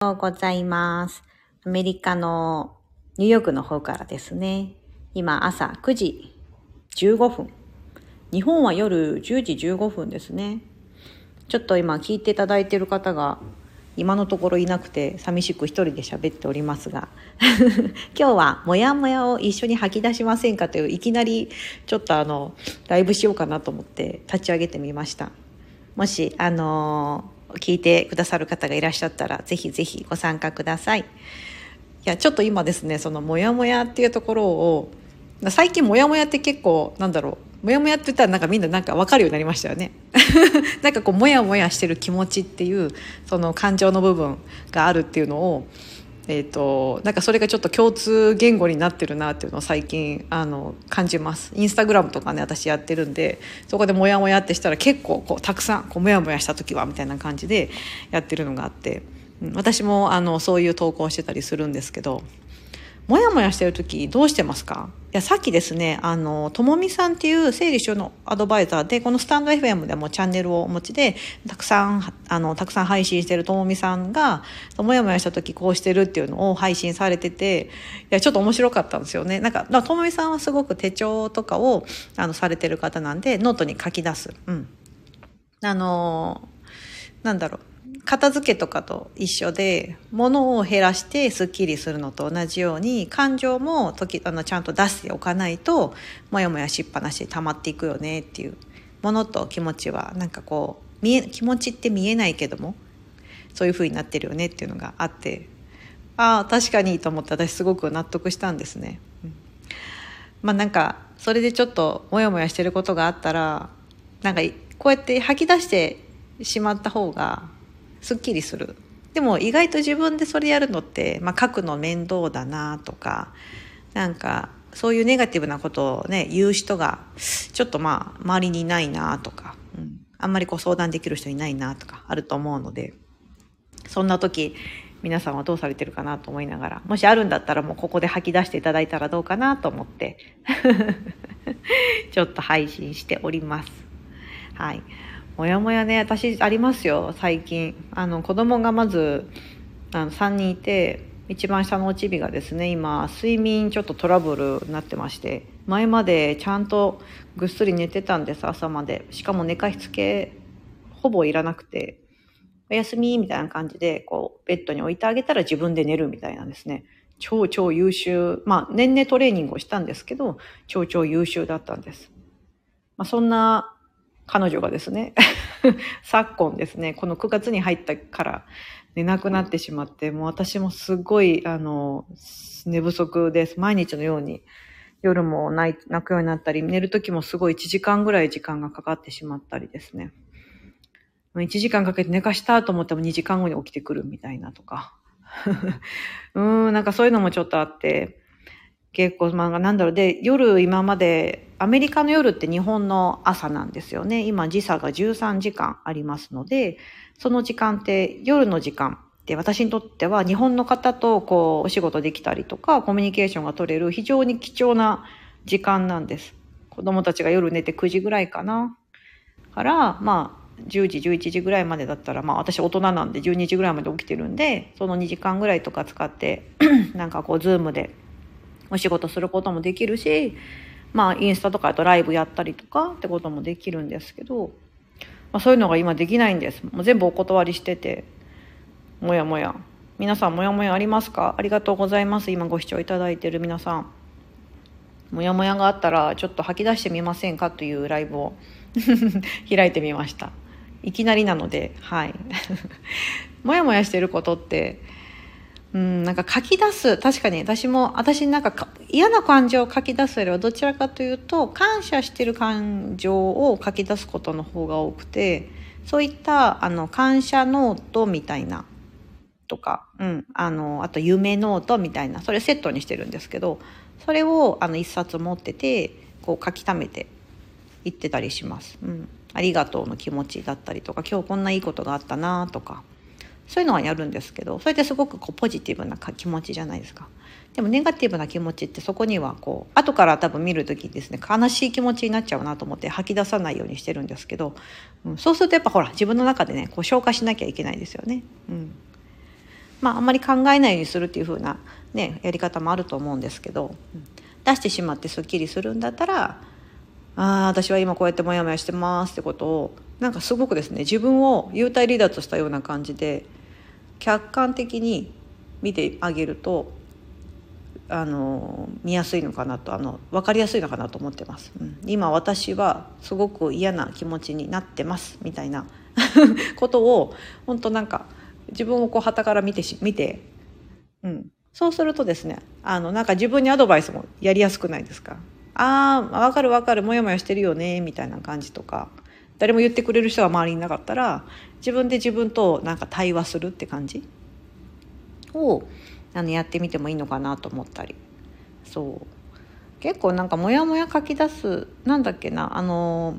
ようございます。アメリカのニューヨークの方からですね。今朝9時15分。日本は夜10時15分ですね。ちょっと今聞いていただいている方が今のところいなくて寂しく一人で喋っておりますが 今日はモヤモヤを一緒に吐き出しませんかといういきなりちょっとあのライブしようかなと思って立ち上げてみましたもしあの聞いてくださる方がいらっしゃったらぜひぜひご参加ください。いやちょっと今ですねそのモヤモヤっていうところを最近モヤモヤって結構なんだろうモヤモヤって言ったらなんかみんななんかわかるようになりましたよね。なんかこうモヤモヤしてる気持ちっていうその感情の部分があるっていうのをえーと、なんかそれがちょっと共通言語になってるなっていうのを最近あの感じます。インスタグラムとかね私やってるんでそこでモヤモヤってしたら結構こうたくさんこうモヤモヤした時はみたいな感じでやってるのがあってうん私もあのそういう投稿してたりするんですけどもやもやしてる時どうしてますか？いやさっきですねあのともみさんっていう整理収納アドバイザーでこのスタンド FM でもチャンネルをお持ちでたくさんあのたくさん配信してるともみさんがもやもやした時こうしてるっていうのを配信されてていやちょっと面白かったんですよね。なんかともみさんはすごく手帳とかをあのされてる方なんでノートに書き出す。うん。あのなんだろう。片付けとかと一緒で物を減らしてすっきりするのと同じように感情も時あのちゃんと出しておかないともやもやしっぱなしで溜まっていくよねっていうものと気持ちはなんかこう見え気持ちって見えないけどもそういう風になってるよねっていうのがあってああ確かにと思って私すごく納得したんですね。まあなんかそれでちょっとモヤモヤしてることがあったらなんかこうやって吐き出してしまった方がすっきりする。でも意外と自分でそれやるのって、まあ、書くの面倒だなとかなんかそういうネガティブなことをね言う人がちょっとまあ周りにいないなとか、うん、あんまりこう相談できる人いないなとかあると思うのでそんな時皆さんはどうされてるかなと思いながらもしあるんだったらもうここで吐き出していただいたらどうかなと思って ちょっと配信しております。はい。もやもやね私ありますよ最近。あの子供がまずあの3人いて一番下のおちびがですね今睡眠ちょっとトラブルになってまして前までちゃんとぐっすり寝てたんです朝まで。しかも寝かしつけほぼいらなくておやすみみたいな感じでこうベッドに置いてあげたら自分で寝るみたいなんですね。超超優秀。まあ年々トレーニングをしたんですけど超超優秀だったんです、まあ、そんな彼女がですね 昨今ですねこの9月に入ったから寝なくなってしまってもう私もすごいあの寝不足です。毎日のように夜も泣くようになったり寝る時もすごい1時間ぐらい時間がかかってしまったりですね。1時間かけて寝かしたと思っても2時間後に起きてくるみたいなとか。うーんなんかそういうのもちょっとあって結構漫画なんだろう。で夜今までアメリカの夜って日本の朝なんですよね。今時差が13時間ありますのでその時間って夜の時間で私にとっては日本の方とこうお仕事できたりとかコミュニケーションが取れる非常に貴重な時間なんです。子供たちが夜寝て9時ぐらいかな。からまあ10時11時ぐらいまでだったらまあ私大人なんで12時ぐらいまで起きてるんでその2時間ぐらいとか使って なんかこうズームでお仕事することもできるしまあインスタとかだとライブやったりとかってこともできるんですけど、まあ、そういうのが今できないんです。もう全部お断りしててもやもや。皆さんもやもやありますか？ありがとうございます。今ご視聴いただいてる皆さん。もやもやがあったらちょっと吐き出してみませんか？というライブを 開いてみました。いきなりなのではい。もやもやしてることってうん、なんか書き出す。確かに私も私なんか嫌な感情を書き出すよりはどちらかというと感謝してる感情を書き出すことの方が多くてそういったあの感謝ノートみたいなとか、うん、あのあと夢ノートみたいなそれセットにしてるんですけどそれをあの一冊持っててこう書き溜めていってたりします。うん、ありがとうの気持ちだったりとか今日こんないいことがあったなとか。そういうのはやるんですけどそれってすごくこうポジティブな気持ちじゃないですか。でもネガティブな気持ちってそこにはこう後から多分見る時ですね悲しい気持ちになっちゃうなと思って吐き出さないようにしてるんですけど、うん、そうするとやっぱほら自分の中でねこう消化しなきゃいけないですよね。うん、まああんまり考えないようにするっていう風なねやり方もあると思うんですけどうん出してしまってすっきりするんだったらああ私は今こうやってモヤモヤしてますってことをなんかすごくですね自分を幽体離脱したような感じで客観的に見てあげるとあの見やすいのかなとあの分かりやすいのかなと思ってます、うん、今私はすごく嫌な気持ちになってますみたいな。ことを本当なんか自分をこう旗から見てし見て、うん、そうするとですねあのなんか自分にアドバイスもやりやすくないですか。ああ分かる分かる。モヤモヤしてるよねみたいな感じとか。誰も言ってくれる人が周りにいなかったら自分で自分となんか対話するって感じをあのやってみてもいいのかなと思ったりそう結構なんかモヤモヤ書き出すなんだっけなあの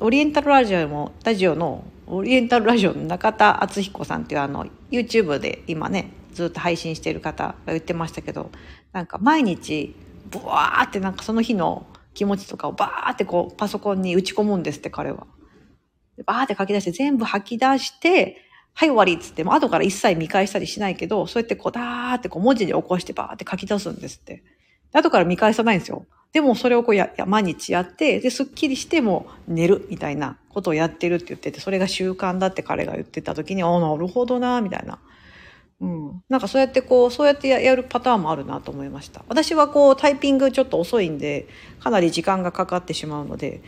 オリエンタルラジオもラジオのオリエンタルラジオの中田敦彦さんっていうあの YouTube で今ねずっと配信している方が言ってましたけどなんか毎日ブワーってなんかその日の気持ちとかをバーってこうパソコンに打ち込むんですって彼は。バーって書き出して全部吐き出してはい終わりっつっても後から一切見返したりしないけどそうやってこうダーってこう文字で起こしてバーって書き出すんですって。後から見返さないんですよ。でもそれをこうや、や毎日やって、で、すっきりしても寝るみたいなことをやってるって言ってて、それが習慣だって彼が言ってた時に、ああ、なるほどな、みたいな。うん。なんかそうやってこう、そうやってやるパターンもあるなと思いました。私はこう、タイピングちょっと遅いんで、かなり時間がかかってしまうので、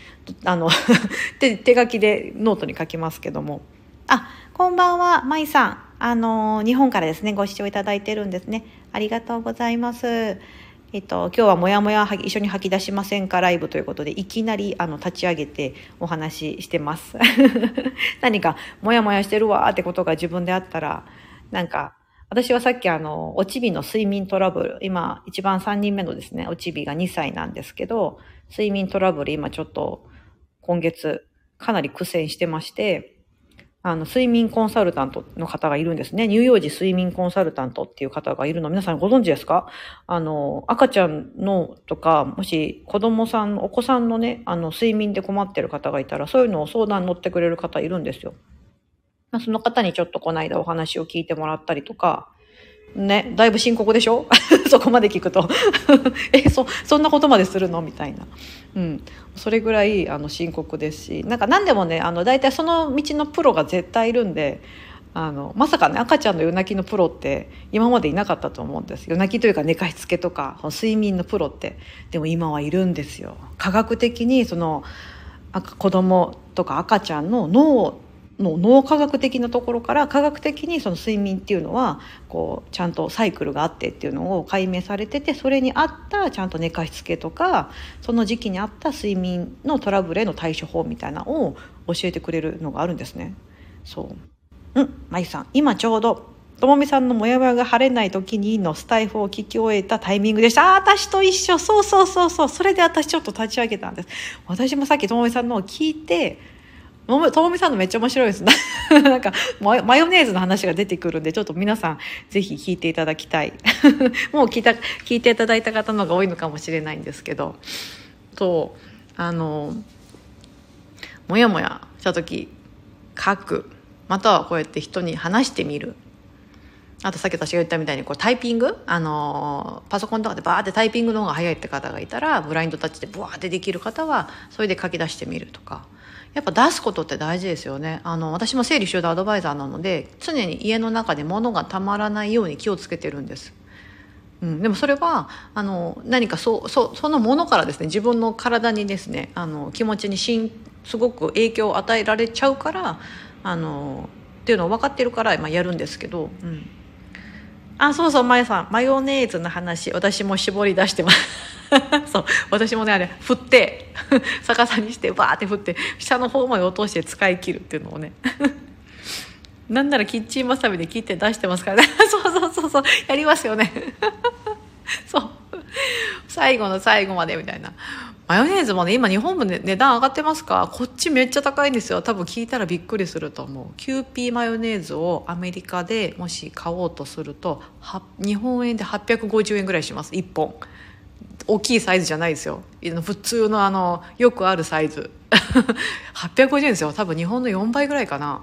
あの 手、手書きでノートに書きますけども。あ、こんばんは、まいさん。あの、日本からですね、ご視聴いただいてるんですね。ありがとうございます。えっと、今日はもやもや一緒に吐き出しませんかライブということで、いきなりあの立ち上げてお話ししてます。何かもやもやしてるわってことが自分であったら、なんか、私はさっきあの、おちびの睡眠トラブル、今一番3人目のですね、おちびが2歳なんですけど、睡眠トラブル今ちょっと今月かなり苦戦してまして、あの、睡眠コンサルタントの方がいるんですね。乳幼児睡眠コンサルタントっていう方がいるの皆さんご存知ですか？あの、赤ちゃんのとか、もし子供さん、お子さんのね、あの、睡眠で困ってる方がいたら、そういうのを相談乗ってくれる方いるんですよ。その方にちょっとこの間お話を聞いてもらったりとか、ね、だいぶ深刻でしょ？そこまで聞くと え、そ、そんなことまでするの？みたいな。うん。それぐらい、あの、深刻ですし、なんか何でもね、あの、大体その道のプロが絶対いるんで、あの、まさかね、赤ちゃんの夜泣きのプロって今までいなかったと思うんです。夜泣きというか寝かしつけとか、睡眠のプロって。でも今はいるんですよ。科学的にその、子供とか赤ちゃんの脳の脳科学的なところから科学的にその睡眠っていうのはこうちゃんとサイクルがあってっていうのを解明されててそれに合ったちゃんと寝かしつけとかその時期に合った睡眠のトラブルへの対処法みたいなのを教えてくれるのがあるんですね。そううんまゆさん今ちょうどともみさんのモヤモヤが晴れない時にのスタイフを聞き終えたタイミングでした。あ、私と一緒。そうそうそうそう。それで私ちょっと立ち上げたんです。私もさっきともみさんのを聞いて、ともみさんのめっちゃ面白いです。なんか、マヨネーズの話が出てくるんで、ちょっと皆さん、ぜひ聞いていただきたい。もう聞いた、聞いていただいた方の方が多いのかもしれないんですけど、と、あの、もやもやした時、書く。またはこうやって人に話してみる。あとさっき私が言ったみたいにこうタイピング？あのパソコンとかでバーってタイピングの方が早いって方がいたらブラインドタッチでブワーってできる方はそれで書き出してみるとかやっぱ出すことって大事ですよね。あの、私も整理収納アドバイザーなので、常に家の中で物がたまらないように気をつけてるんです。うん、でもそれはあの何かそうそうそのものからですね自分の体にですねあの気持ちにしんすごく影響を与えられちゃうからあのっていうのを分かってるから、まあ、やるんですけど、うん、あそうそうまやさん。マヨネーズの話私も絞り出してます。そう。私もねあれ振って 逆さにしてバーって振って下の方まで落として使い切るっていうのをね。なんならキッチンバサミで切って出してますからね。そうそうそうそう。やりますよね。そう。最後の最後までみたいな。マヨネーズもね今日本も、ね、値段上がってますか？こっちめっちゃ高いんですよ。多分聞いたらびっくりすると思う。キューピーマヨネーズをアメリカでもし買おうとすると日本円で850円ぐらいします。1本。大きいサイズじゃないですよ。普通のあのよくあるサイズ。850円ですよ。多分日本の4倍ぐらいかな。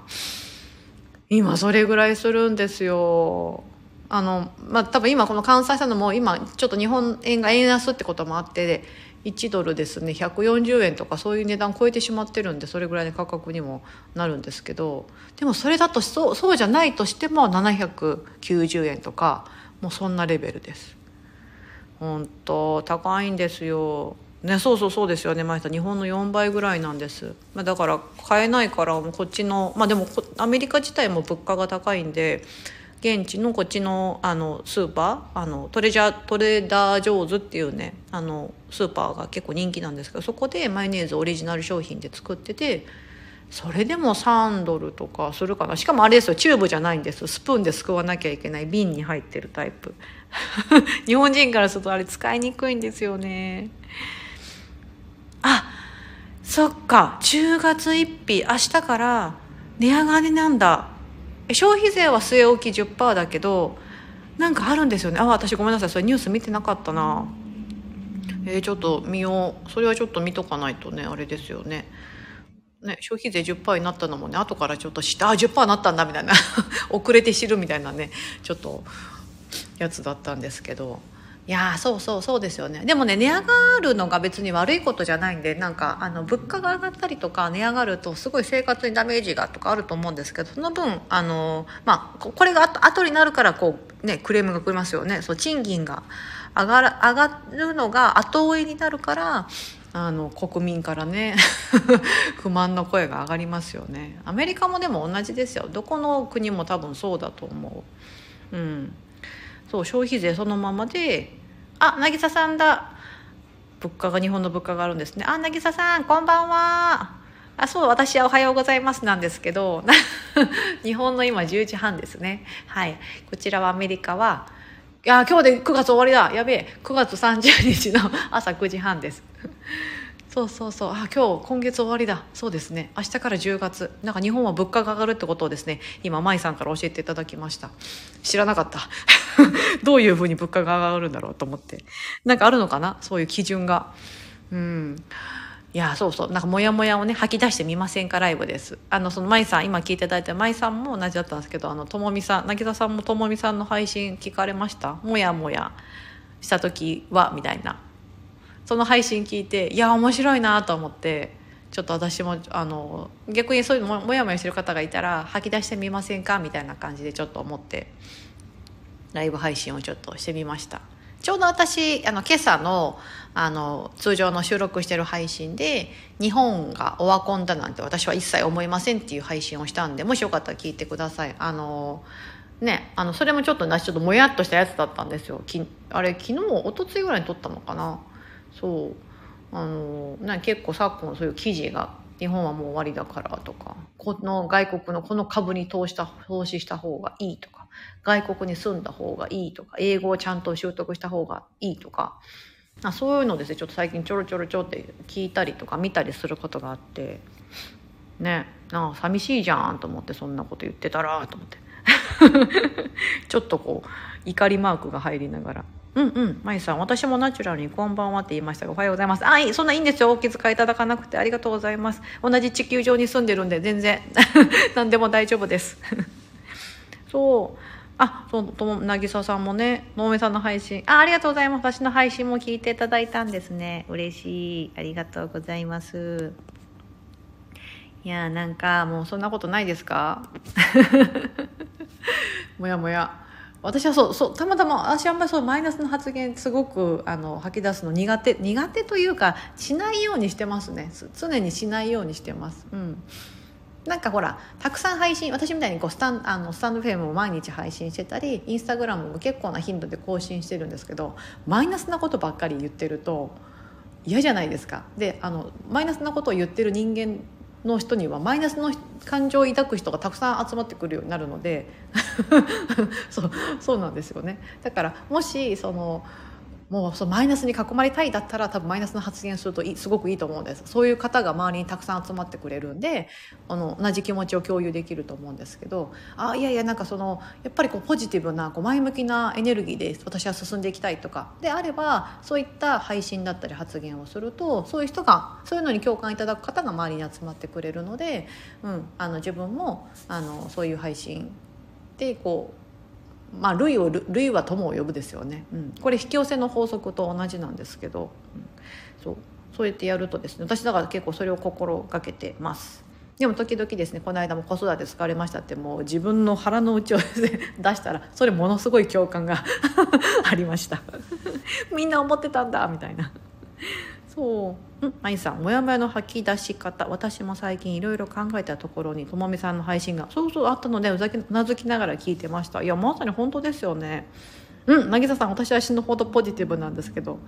今それぐらいするんですよ。あのまあ多分今この関西さんのも今ちょっと日本円が円安ってこともあって1ドルですね。140円とかそういう値段超えてしまってるんでそれぐらいの価格にもなるんですけどでもそれだとそうそうじゃないとしても790円とかもうそんなレベルです。本当高いんですよ。ねそうそうそうですよね。前さ日本の4倍ぐらいなんです。だから買えないからこっちのまあでもアメリカ自体も物価が高いんで現地のこっちのあのスーパーあのトレジャートレーダージョーズっていうねあのスーパーが結構人気なんですけどそこでマヨネーズオリジナル商品で作っててそれでも3ドルとかするかな。しかもあれですよチューブじゃないんです。スプーンですくわなきゃいけない瓶に入ってるタイプ。日本人からするとあれ使いにくいんですよね。あそっか。10月1日明日から値上がりなんだ。消費税は据え置き10%だけどなんかあるんですよね。あ私ごめんなさい。それニュース見てなかったな。えー、ちょっと見よう。それはちょっと見とかないとねあれですよね。ね消費税10%になったのもね後からちょっと知ってあ10%になったんだみたいな。遅れて知るみたいなねちょっとやつだったんですけど。いやそうそうそうですよね。でもね値上がるのが別に悪いことじゃないんでなんかあの物価が上がったりとか値上がるとすごい生活にダメージがとかあると思うんですけどその分あの、まあ、これが後後になるからこう、ね、クレームが来ますよね。そう賃金が上がる上がるのが後追いになるからあの国民からね 不満の声が上がりますよね。アメリカもでも同じですよ。どこの国も多分そうだと思う。うん。そう消費税そのままであ渚さんだ。物価が日本の物価があるんですね。あ渚さんこんばんは。あそう私はおはようございますなんですけど 日本の今10時半ですね。はい。こちらはアメリカはいや今日で9月終わりだ。やべえ。9月30日の朝9時半です。そうそうそう。あ今日今月終わりだ。そうですね。明日から10月。なんか日本は物価が上がるってことをですね今舞さんから教えていただきました。知らなかった。どういうふうに物価が上がるんだろうと思って。なんかあるのかな？そういう基準が。うん。いやそうそう。なんかモヤモヤをね吐き出してみませんか？ライブです。あのその舞さん今聞いていただいた舞さんも同じだったんですけどあのともみさん渚さんもともみさんの配信聞かれました？もやもやした時は？みたいな。その配信聞いていや面白いなと思ってちょっと私もあの逆にそういうのもやもやしてる方がいたら吐き出してみませんかみたいな感じでちょっと思ってライブ配信をちょっとしてみました。ちょうど私あの今朝のあの通常の収録してる配信で「日本がオワコンだなんて私は一切思いません」っていう配信をしたんでもしよかったら聞いてください。あのねあのそれもちょっとなちょっともやっとしたやつだったんですよ。きあれ昨日一昨日ぐらいに撮ったのかな？そう。あのな結構昨今そういう記事が日本はもう終わりだからとかこの外国のこの株に投した投資した方がいいとか外国に住んだ方がいいとか英語をちゃんと習得した方がいいとかあそういうのですねちょっと最近ちょろちょろちょって聞いたりとか見たりすることがあってねなあ寂しいじゃんと思ってそんなこと言ってたらと思って。ちょっとこう怒りマークが入りながら。うんうんまいさん私もナチュラルにこんばんはって言いましたがおはようございます。あいそんないいんですよ。お気遣いいただかなくてありがとうございます。同じ地球上に住んでるんで全然 何でも大丈夫です。そう。あそうとも渚さんもね能めさんの配信。あありがとうございます。私の配信も聞いていただいたんですね。嬉しい。ありがとうございます。いやなんかもうそんなことないですか？もやもや。私はそうそうたまたま私あんまりそうマイナスの発言すごくあの吐き出すの苦手苦手というかしないようにしてますね。常にしないようにしてます。うん。なんかほらたくさん配信私みたいにこうスタンあのスタンドフェームも毎日配信してたりインスタグラムも結構な頻度で更新してるんですけどマイナスなことばっかり言ってると嫌じゃないですか。であのマイナスなことを言ってる人間の人にはマイナスの感情を抱く人がたくさん集まってくるようになるので そうそうなんですよね。だからもしそのもうそうマイナスに囲まれたいだったら多分マイナスの発言するとすごくいいと思うんです。そういう方が周りにたくさん集まってくれるんであの同じ気持ちを共有できると思うんですけどあいやいやなんかそのやっぱりこうポジティブなこう前向きなエネルギーで私は進んでいきたいとか。であればそういった配信だったり発言をするとそういう人がそういうのに共感いただく方が周りに集まってくれるので、うん、あの自分もあのそういう配信でこうまあ類を類は友を呼ぶですよね、うん、これ引き寄せの法則と同じなんですけど、うん、そう。そうやってやるとですね私だから結構それを心がけてます。でも時々ですねこの間も子育て疲れましたってもう自分の腹の内を、ね、出したらそれものすごい共感が ありました。みんな思ってたんだみたいな。そう。うん。まいさんもやもやの吐き出し方。私も最近いろいろ考えたところにともみさんの配信が。そうそうあったのでうなずきながら聞いてました。いやまさに本当ですよね。うん。渚さん私は死ぬほどポジティブなんですけど。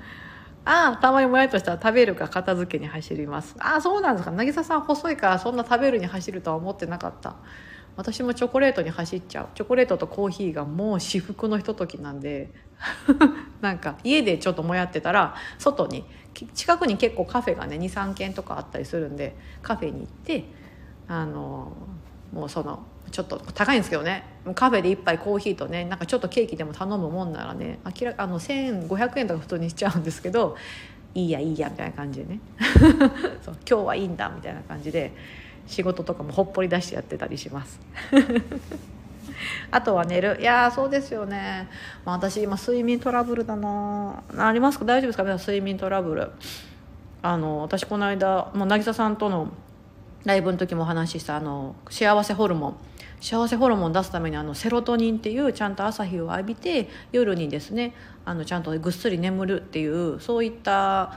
ああたまにもやっとしたら食べるか片付けに走ります。ああそうなんですか。渚さん細いからそんな食べるに走るとは思ってなかった。私もチョコレートに走っちゃう。チョコレートとコーヒーがもう至福のひとときなんで。なんか家でちょっともやってたら外に近くに結構カフェがね23軒とかあったりするんでカフェに行ってあのもうそのちょっと高いんですけどね。カフェで1杯コーヒーとねなんかちょっとケーキでも頼むもんならね明らあの1500円とか普通にしちゃうんですけどいいやいいやみたいな感じでね。そう今日はいいんだみたいな感じで仕事とかもほっぽり出してやってたりします。あとは寝る。いやそうですよね、まあ、私今睡眠トラブルだな。ありますか？大丈夫ですか？皆さん睡眠トラブル。あの私この間もう渚さんとのライブの時もお話ししたあの幸せホルモン。幸せホルモンを出すためにあのセロトニンっていうちゃんと朝日を浴びて夜にですねあのちゃんとぐっすり眠るっていうそういった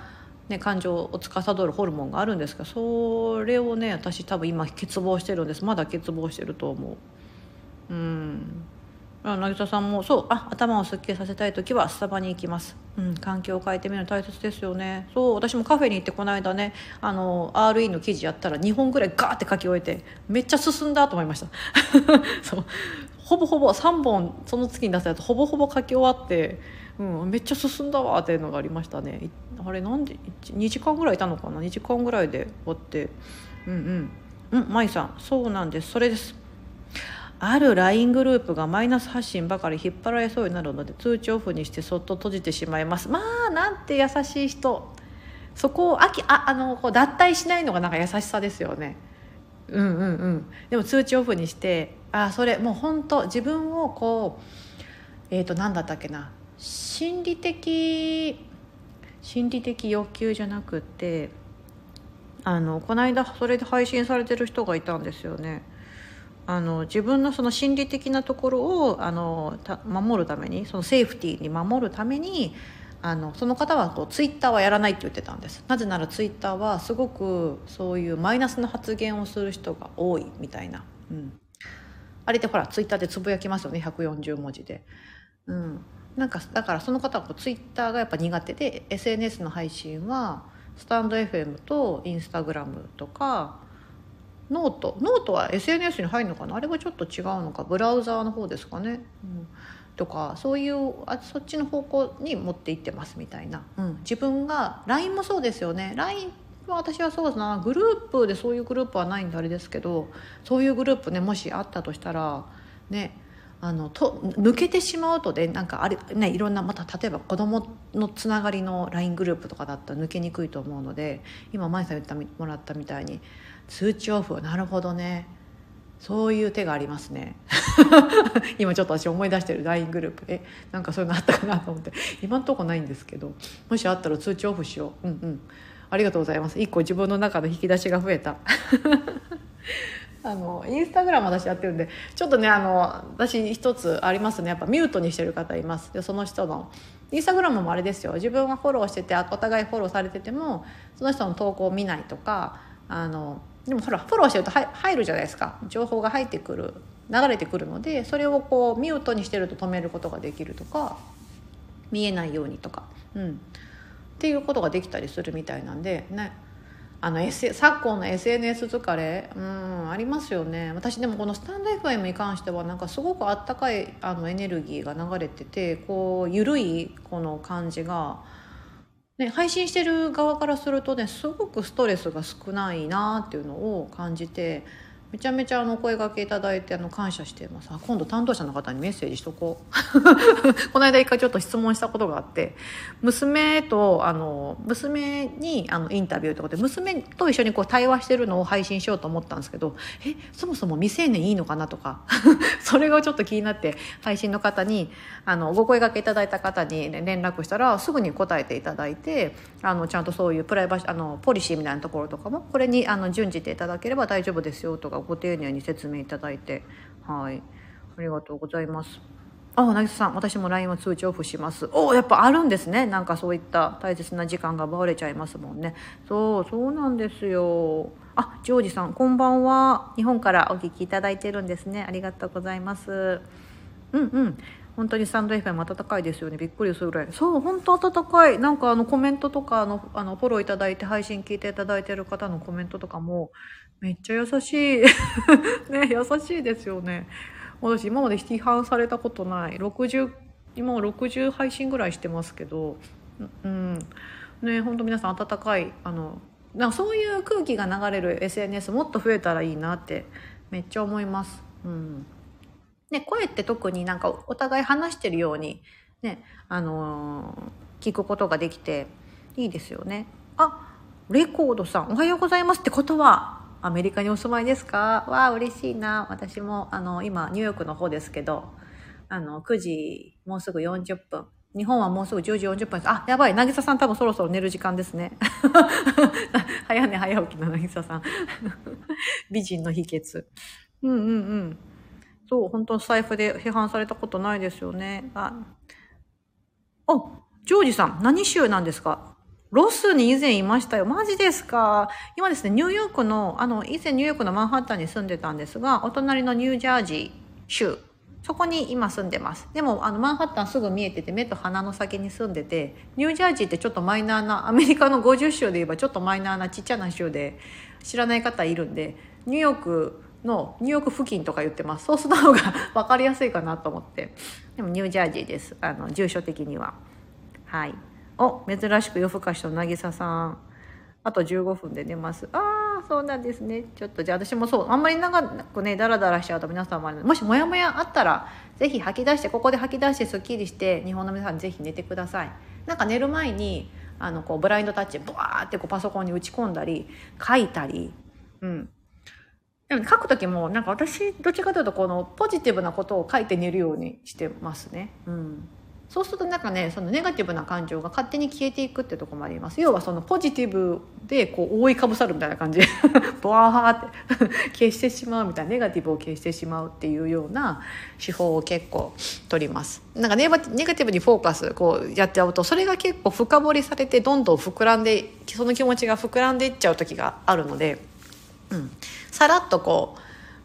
ね、感情を司るホルモンがあるんですがそれをね私多分今欠乏してるんです。まだ欠乏してると思う。うん。渚さんもそう。あ頭をすっきりさせたい時はスタバに行きます、うん、環境を変えてみるの大切ですよね。そう。私もカフェに行ってこの間ねあの RE の記事やったら2本ぐらいガーって書き終えてめっちゃ進んだと思いました。そう。ほぼほぼ3本その月に出したやつほぼほぼ書き終わってうん、めっちゃ進んだわっていうのがありましたね。あれなんで2時間ぐらいいたのかな？2時間ぐらいで終わって。うんうん。うん舞さん。そうなんです。それです。ある LINE グループがマイナス発信ばかり引っ張られそうになるので通知オフにしてそっと閉じてしまいます。まあなんて優しい人。そこをあきああのこう脱退しないのがなんか優しさですよね。うんうんうん。でも通知オフにしてあそれもう本当自分をこうえっ、ー、と何だったっけな。心理的心理的欲求じゃなくてあのこの間それで配信されてる人がいたんですよね。あの自分のその心理的なところをあの守るためにそのセーフティーに守るためにあのその方はこうツイッターはやらないって言ってたんです。なぜならツイッターはすごくそういうマイナスな発言をする人が多いみたいな、うん、あれってほらツイッターでつぶやきますよね140文字で、うん、なんかだからその方はこうツイッターがやっぱ苦手で SNS の配信はスタンド FM とインスタグラムとかノート。ノートは SNS に入るのかな？あれはちょっと違うのか？ブラウザーの方ですかね、うん、とかそういうあそっちの方向に持っていってますみたいな、うん、自分が LINE もそうですよね。LINE は私はそうですな。グループでそういうグループはないんであれですけどそういうグループねもしあったとしたらねあのと抜けてしまうとでなんかあれ、ね、いろんなまた例えば子供のつながりの LINE グループとかだったら抜けにくいと思うので今舞さん言ってもらったみたいに通知オフ。なるほどね。そういう手がありますね。今ちょっと私思い出してる LINE グループえなんかそういうのあったかなと思って。今んとこないんですけどもしあったら通知オフしよう。うんうん。ありがとうございます。一個自分の中の引き出しが増えた。あのインスタグラム私やってるんでちょっとねあの私一つありますね。やっぱミュートにしてる方います。でその人のインスタグラムもあれですよ。自分がフォローしててお互いフォローされててもその人の投稿を見ないとかあのでもほらフォローしてると入るじゃないですか。情報が入ってくる流れてくるのでそれをこうミュートにしてると止めることができるとか見えないようにとか、うん、っていうことができたりするみたいなんでね。あの、S、昨今の SNS 疲れ、うん、ありますよね。私でもこのスタンド FM に関しては、なんかすごくあったかいあのエネルギーが流れてて、こう、緩いこの感じが、ね、配信してる側からするとね、すごくストレスが少ないなっていうのを感じて、めちゃめちゃあの声掛けいただいてあの感謝してます。今度担当者の方にメッセージしとこう。この間一回ちょっと質問したことがあって娘とあの娘にあのインタビューってことで娘と一緒にこう対話してるのを配信しようと思ったんですけどえそもそも未成年いいのかなとか それがちょっと気になって配信の方にあのご声掛けいただいた方に、連絡したらすぐに答えていただいてあのちゃんとそういうプライバシーあのポリシーみたいなところとかもこれにあの準じていただければ大丈夫ですよとかご丁寧に説明いただいて、はい。ありがとうございます。あ、渚さん、私も LINE は通知オフします。おやっぱあるんですね。なんかそういった大切な時間が奪われちゃいますもんね。そう、そうなんですよ。あ、ジョージさん、こんばんは。日本からお聞きいただいてるんですね。ありがとうございます。うんうん。本当にスタンド FM 温かいですよねびっくりするぐらいそう本当温かいなんかあのコメントとかのあのフォローいただいて配信聞いていただいてる方のコメントとかもめっちゃ優しい。ね優しいですよね。私今まで批判されたことない。60今も60配信ぐらいしてますけど。うんね本当皆さん温かいあのなんかそういう空気が流れる SNS もっと増えたらいいなってめっちゃ思います。うん。ね、声って特になんかお互い話してるようにね、あのー、聞くことができていいですよね。あ、レコードさん、おはようございますってことは、アメリカにお住まいですか？わあ、嬉しいな。私も、あの、今、ニューヨークの方ですけど、あの、9時、もうすぐ40分。日本はもうすぐ10時40分です。あ、やばい。渚さん多分そろそろ寝る時間ですね。早寝早起きの渚さん。美人の秘訣。うんうんうん。そう、本当財布で批判されたことないですよね。あ、お、ジョージさん、何州なんですか？ロスに以前いましたよ。マジですか？今ですね、ニューヨークの、あの、以前ニューヨークのマンハッタンに住んでたんですが、お隣のニュージャージー州、そこに今住んでます。でも、あの、マンハッタンすぐ見えてて、目と鼻の先に住んでて、ニュージャージーってちょっとマイナーな、アメリカの50州で言えばちょっとマイナーなちっちゃな州で、知らない方いるんで、ニューヨークのニューヨーク付近とか言ってます。そうする方が 分かりやすいかなと思って。でもニュージャージーです。あの、住所的には。はい。お、珍しく夜更かしと渚さん。あと15分で寝ます。ああ、そうなんですね。ちょっとじゃあ私もそう、あんまり長くね、ダラダラしちゃうと皆さんももしモヤモヤあったら、ぜひ吐き出して、ここで吐き出してスッキリして、日本の皆さんぜひ寝てください。なんか寝る前に、あの、こう、ブラインドタッチ、ブワーってこうパソコンに打ち込んだり、書いたり、うん。でも書く時も、なんか私、どっちかというと、このポジティブなことを書いて寝るようにしてますね。うん。そうするとなんかねそのネガティブな感情が勝手に消えていくってとこもあります。要はそのポジティブでこう覆いかぶさるみたいな感じ。でボワーって 消してしまうみたいなネガティブを消してしまうっていうような手法を結構取ります。なんかネガティブにフォーカスこうやっちゃうとそれが結構深掘りされてどんどん膨らんでその気持ちが膨らんでいっちゃう時があるので、うん、さらっとこ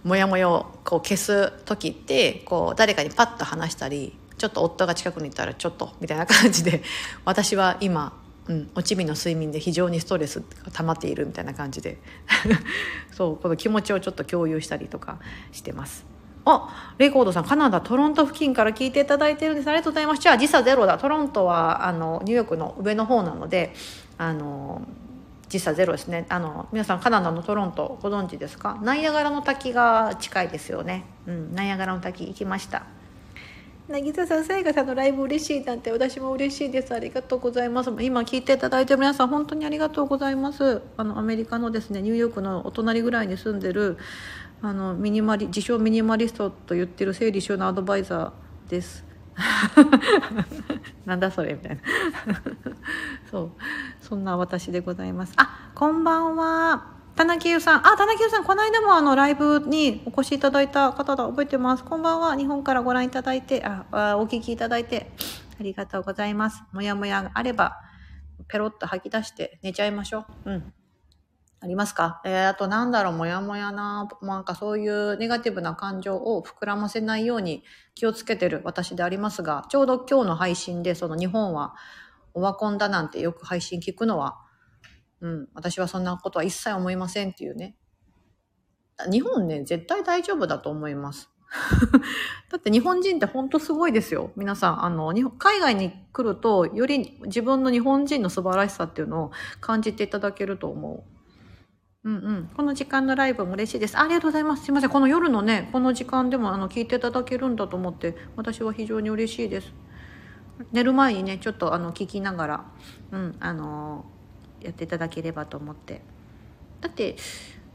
うモヤモヤをこう消す時ってこう誰かにパッと話したりちょっと夫が近くにいたらちょっとみたいな感じで 私は今、うん、おちびの睡眠で非常にストレスが溜まっているみたいな感じで そうこの気持ちをちょっと共有したりとかしてます。あ、レコードさん、カナダ、トロント付近から聞いていただいてるんです。ありがとうございます。じゃあ、時差ゼロだ。トロントは、あの、ニューヨークの上の方なので、あの、時差ゼロですね。あの、皆さん、カナダのトロント、ご存知ですか？ナイアガラの滝が近いですよね。うん、ナイアガラの滝行きました。渚さん、さやかさんのライブ嬉しいなんて私も嬉しいです。ありがとうございます。今聞いていただいてる皆さん、本当にありがとうございます。あの、アメリカのですね、ニューヨークのお隣ぐらいに住んでる、あの、ミニマリ、自称ミニマリストと言ってる整理収納アドバイザーです。なんだそれみたいな そうそんな私でございますあこんばんは田中優さん。あ、田中優さん、この間もあの、ライブにお越しいただいた方だ。覚えてます。こんばんは。日本からご覧いただいて、あ、あお聞きいただいて、ありがとうございます。もやもやがあれば、ペロッと吐き出して寝ちゃいましょう。うん。ありますか？えー、あとなんだろう、もやもやな、なんかそういうネガティブな感情を膨らませないように気をつけてる私でありますが、ちょうど今日の配信で、その日本はオワコンだなんてよく配信聞くのは、うん。私はそんなことは一切思いませんっていうね。日本ね、絶対大丈夫だと思います。だって日本人って本当すごいですよ。皆さん、あの、海外に来ると、より自分の日本人の素晴らしさっていうのを感じていただけると思う。うんうん。この時間のライブも嬉しいです。ありがとうございます。すいません。この夜のね、この時間でもあの聞いていただけるんだと思って、私は非常に嬉しいです。寝る前にね、ちょっとあの聞きながら、うん、あのやっていただければと思って。だって、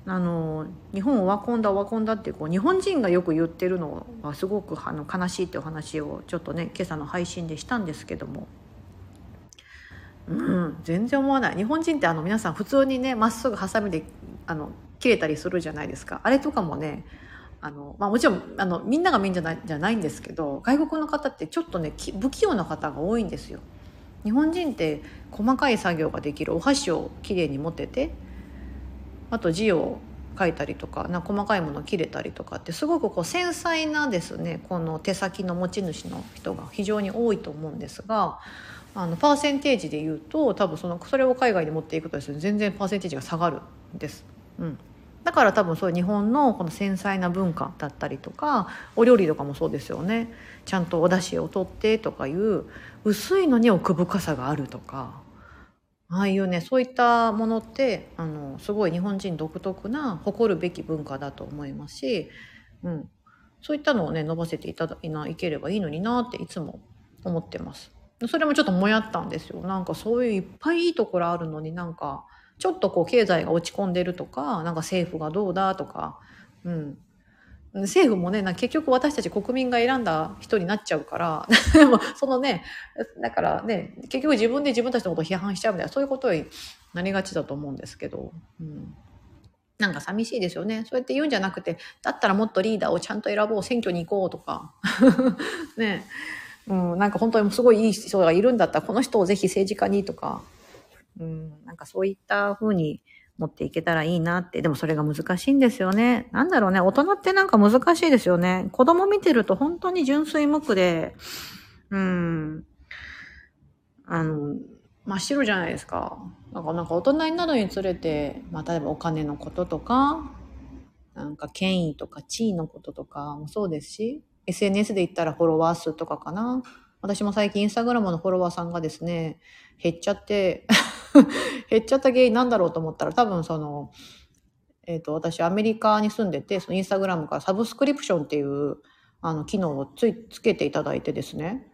あの日本オワコンだオワコンだってこう日本人がよく言ってるのはすごくあの悲しいってお話をちょっとね今朝の配信でしたんですけどもうん全然思わない日本人ってあの皆さん普通にねまっすぐハサミであの切れたりするじゃないですかあれとかもねあの、まあ、もちろんあのみんながみんなじゃないんですけど外国の方ってちょっとね不器用な方が多いんですよ。日本人って細かい作業ができるお箸をきれいに持ててあと字を書いたりとかな細かいものを切れたりとかってすごくこう繊細なですねこの手先の持ち主の人が非常に多いと思うんですがあのパーセンテージで言うと多分そのそれを海外に持っていくとですね全然パーセンテージが下がるんです。うんだから多分そういう日本のこの繊細な文化だったりとかお料理とかもそうですよねちゃんとお出汁を取ってとかいう薄いのに奥深さがあるとかああいうねそういったものってあのすごい日本人独特な誇るべき文化だと思いますし、うん、そういったのをね伸ばせていただいないければいいのになっていつも思ってます。それもちょっともやったんですよ。なんかそういういっぱいいいところあるのになんかちょっとこう経済が落ち込んでるとかなんか政府がどうだとか、うん、政府もね、結局私たち国民が選んだ人になっちゃうから、そのね、だからね、結局自分で自分たちのことを批判しちゃうみたいな、そういうことになりがちだと思うんですけど、うん、なんか寂しいですよね。そうやって言うんじゃなくて、だったらもっとリーダーをちゃんと選ぼう、選挙に行こうとか、ね、うん、なんか本当にすごいいい人がいるんだったら、この人をぜひ政治家にとか、うん、なんかそういった風に持っていけたらいいなって。でもそれが難しいんですよね。なんだろうね。大人ってなんか難しいですよね。子供見てると本当に純粋無垢で、うん。あの、真っ白じゃないですか。なんかなんか大人になるにつれて、まあ例えばお金のこととか、なんか権威とか地位のこととかもそうですし、SNS で言ったらフォロワー数とかかな。私も最近インスタグラムのフォロワーさんがですね、減っちゃって、減っちゃった原因なんだろうと思ったら多分その、えっ、と、私アメリカに住んでて、そのインスタグラムからサブスクリプションっていうあの機能をついつけていただいてですね、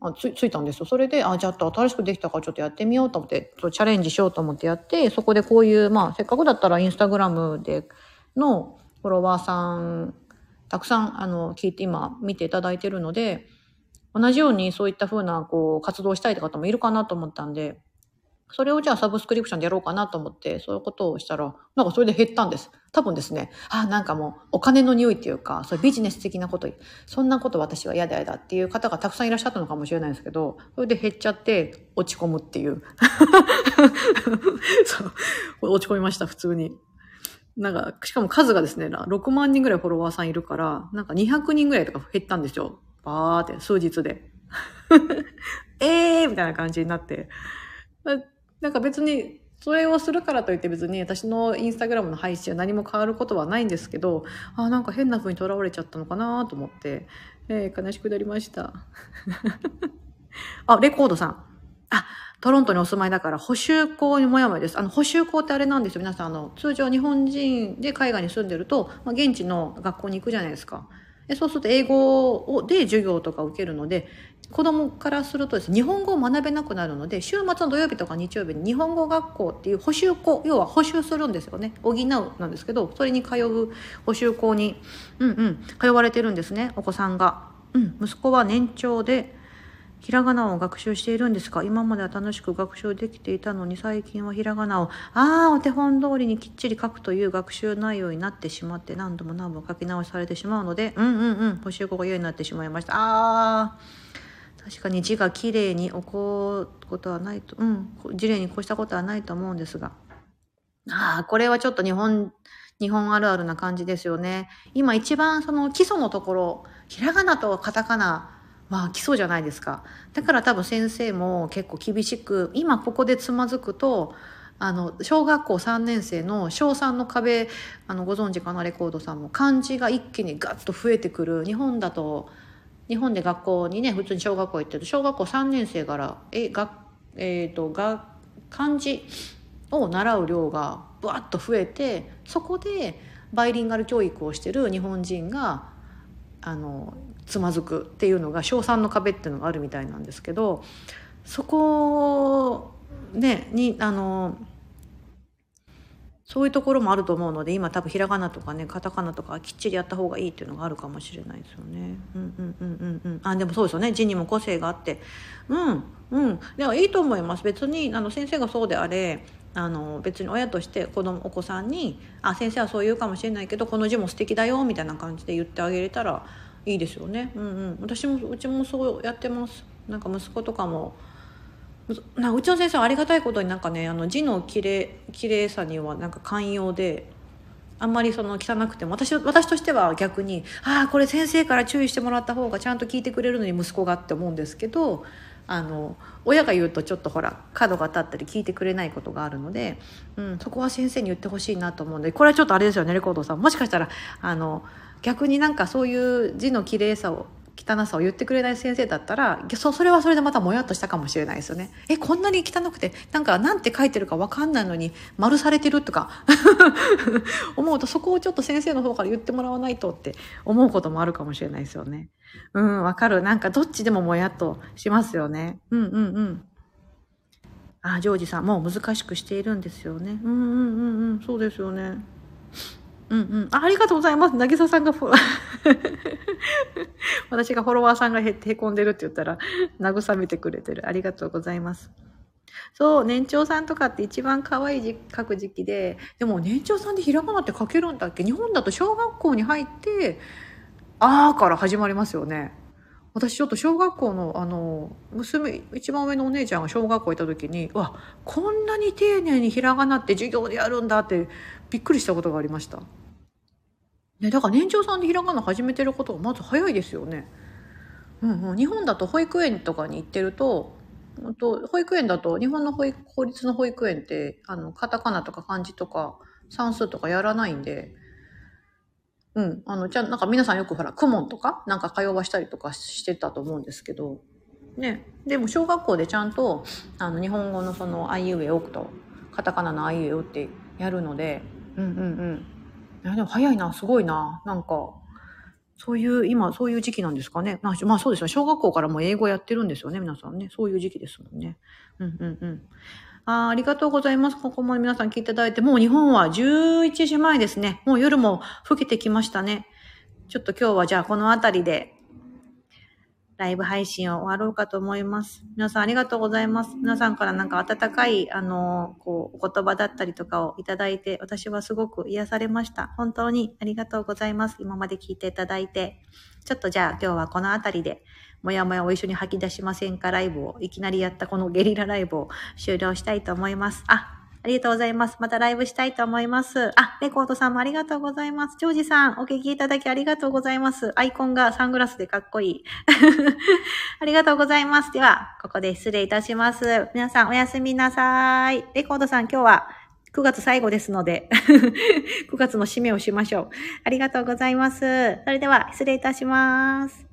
あつついたんですよ。それで、あ、じゃあ新しくできたからちょっとやってみようと思って、チャレンジしようと思ってやって、そこでこういう、まあ、せっかくだったらインスタグラムでのフォロワーさん、たくさん、あの、聞いて今見ていただいてるので、同じようにそういった風な、こう、活動したいって方もいるかなと思ったんで、それをじゃあサブスクリプションでやろうかなと思って、そういうことをしたら、なんかそれで減ったんです。多分ですね、あ、なんかもうお金の匂いっていうか、そういうビジネス的なこと、そんなこと私は嫌だ嫌だっていう方がたくさんいらっしゃったのかもしれないですけど、それで減っちゃって落ち込むっていう。そう、落ち込みました、普通に。なんか、しかも数がですね、6万人ぐらいフォロワーさんいるから、なんか200人ぐらいとか減ったんですよ。バーって、数日で。えーみたいな感じになって。なんか別に、それをするからといって別に私のインスタグラムの配信は何も変わることはないんですけど、あなんか変な風にとらわれちゃったのかなと思って、えー、悲しくなりました。あ、レコードさん。あ、トロントにお住まいだから補修校にもやもやです。あの、補修校ってあれなんですよ。皆さん、あの、通常日本人で海外に住んでると、まあ、現地の学校に行くじゃないですか。でそうすると英語をで授業とか受けるので、子供からするとですね、日本語を学べなくなるので、週末の土曜日とか日曜日に日本語学校っていう補習校、要は補習するんですよね。補うなんですけど、それに通う補習校に、うんうん、通われてるんですね、お子さんが。うん、息子は年長で、ひらがなを学習しているんですか？今までは楽しく学習できていたのに最近はひらがなをああお手本通りにきっちり書くという学習内容になってしまって何度も何度も書き直しされてしまうのでうんうんうん補習校が嫌になってしまいました。あー。確かに字がきれいに起こることはないとうん字例に越したことはないと思うんですが。ああこれはちょっと日本日本あるあるな感じですよね。今一番その基礎のところひらがなとカタカナまあ基礎じゃないですか。だから多分先生も結構厳しく、今ここでつまずくと、あの小学校3年生の小3の壁あのご存知かな？レコードさんも漢字が一気にガッと増えてくる日本だと日本で学校にね普通に小学校行ってると小学校3年生からえが、えーと、が漢字を習う量がぶわっと増えてそこでバイリンガル教育をしてる日本人があのつまずくっていうのが小3の壁っていうのがあるみたいなんですけどそこねにあのそういうところもあると思うので今多分ひらがなとかねカタカナとかきっちりやった方がいいっていうのがあるかもしれないですよね。うんうんうんうんうん。あでもそうですよね字にも個性があってうんうんではいいと思います別にあの先生がそうであれあの別に親として子供お子さんに「あ先生はそう言うかもしれないけどこの字も素敵だよ」みたいな感じで言ってあげれたらいいですよね。うんうん、私もうちもそうやってます。なんか息子とかもなうちの先生はありがたいことになんかねあの字のきれ綺麗さにはなんか寛容であんまりその汚くても私私としては逆にああこれ先生から注意してもらった方がちゃんと聞いてくれるのに息子がって思うんですけどあの親が言うとちょっとほら角が立ったり聞いてくれないことがあるので、うん、そこは先生に言ってほしいなと思うんでこれはちょっとあれですよねレコードさんもしかしたらあの逆になんかそういう字の綺麗さを汚さを言ってくれない先生だったらそそれはそれでまたもやっとしたかもしれないですよね。えこんなに汚くてなんかなんて書いてるか分かんないのに丸されてるとか 思うとそこをちょっと先生の方から言ってもらわないとって思うこともあるかもしれないですよね。うんわかるなんかどっちでももやっとしますよね。うんうんうん。あジョージさんもう難しくしているんですよね。うんうんうんうんそうですよね。うんうんあ。りがとうございます。渚さんがフォロー 私がフォロワーさんがへへこんでるって言ったら、慰めてくれてる。ありがとうございます。そう、年長さんとかって一番可愛い字書く時期で、でも年長さんでひらがなって書けるんだっけ？日本だと小学校に入って、あーから始まりますよね。私ちょっと小学校の、あの、娘、一番上のお姉ちゃんが小学校行った時に、わ、こんなに丁寧にひらがなって授業でやるんだってびっくりしたことがありました。ね、だから年長さんでひらがな始めてることがまず早いですよね。うんうん、日本だと保育園とかに行ってると、と保育園だと日本の保育法律の保育園ってあのカタカナとか漢字とか算数とかやらないんで、うん、あのじゃなんか皆さんよくほら公文とかなんか通わしたりとかしてたと思うんですけど、ね、でも小学校でちゃんとあの日本語のその「あいうえおく」とカタカナの「あいうえお」ってやるので、うんうんうん、いや、でも早いな、すごいな。なんか、そういう、今、そういう時期なんですかね。まあ、まあ、そうですよ。小学校からも英語やってるんですよね、皆さんね。そういう時期ですもんね。うんうんうん。あありがとうございます。ここも皆さん聞いていただいて、もう日本は11時前ですね。もう夜も更けてきましたね。ちょっと今日はじゃあこの辺りでライブ配信を終わろうかと思います。皆さんありがとうございます。皆さんからなんか温かい、あの、こう、お言葉だったりとかをいただいて、私はすごく癒されました。本当にありがとうございます。今まで聞いていただいて。ちょっとじゃあ今日はこの辺りで、もやもやを一緒に吐き出しませんか？ライブを、いきなりやったこのゲリラライブを終了したいと思います。あ、ありがとうございます。またライブしたいと思います。あ、レコードさんもありがとうございます。ジョージさん、お聞きいただきありがとうございます。アイコンがサングラスでかっこいい。ありがとうございます。では、ここで失礼いたします。皆さんおやすみなさい。レコードさん、今日は9月最後ですので 9月の締めをしましょう。ありがとうございます。それでは、失礼いたします。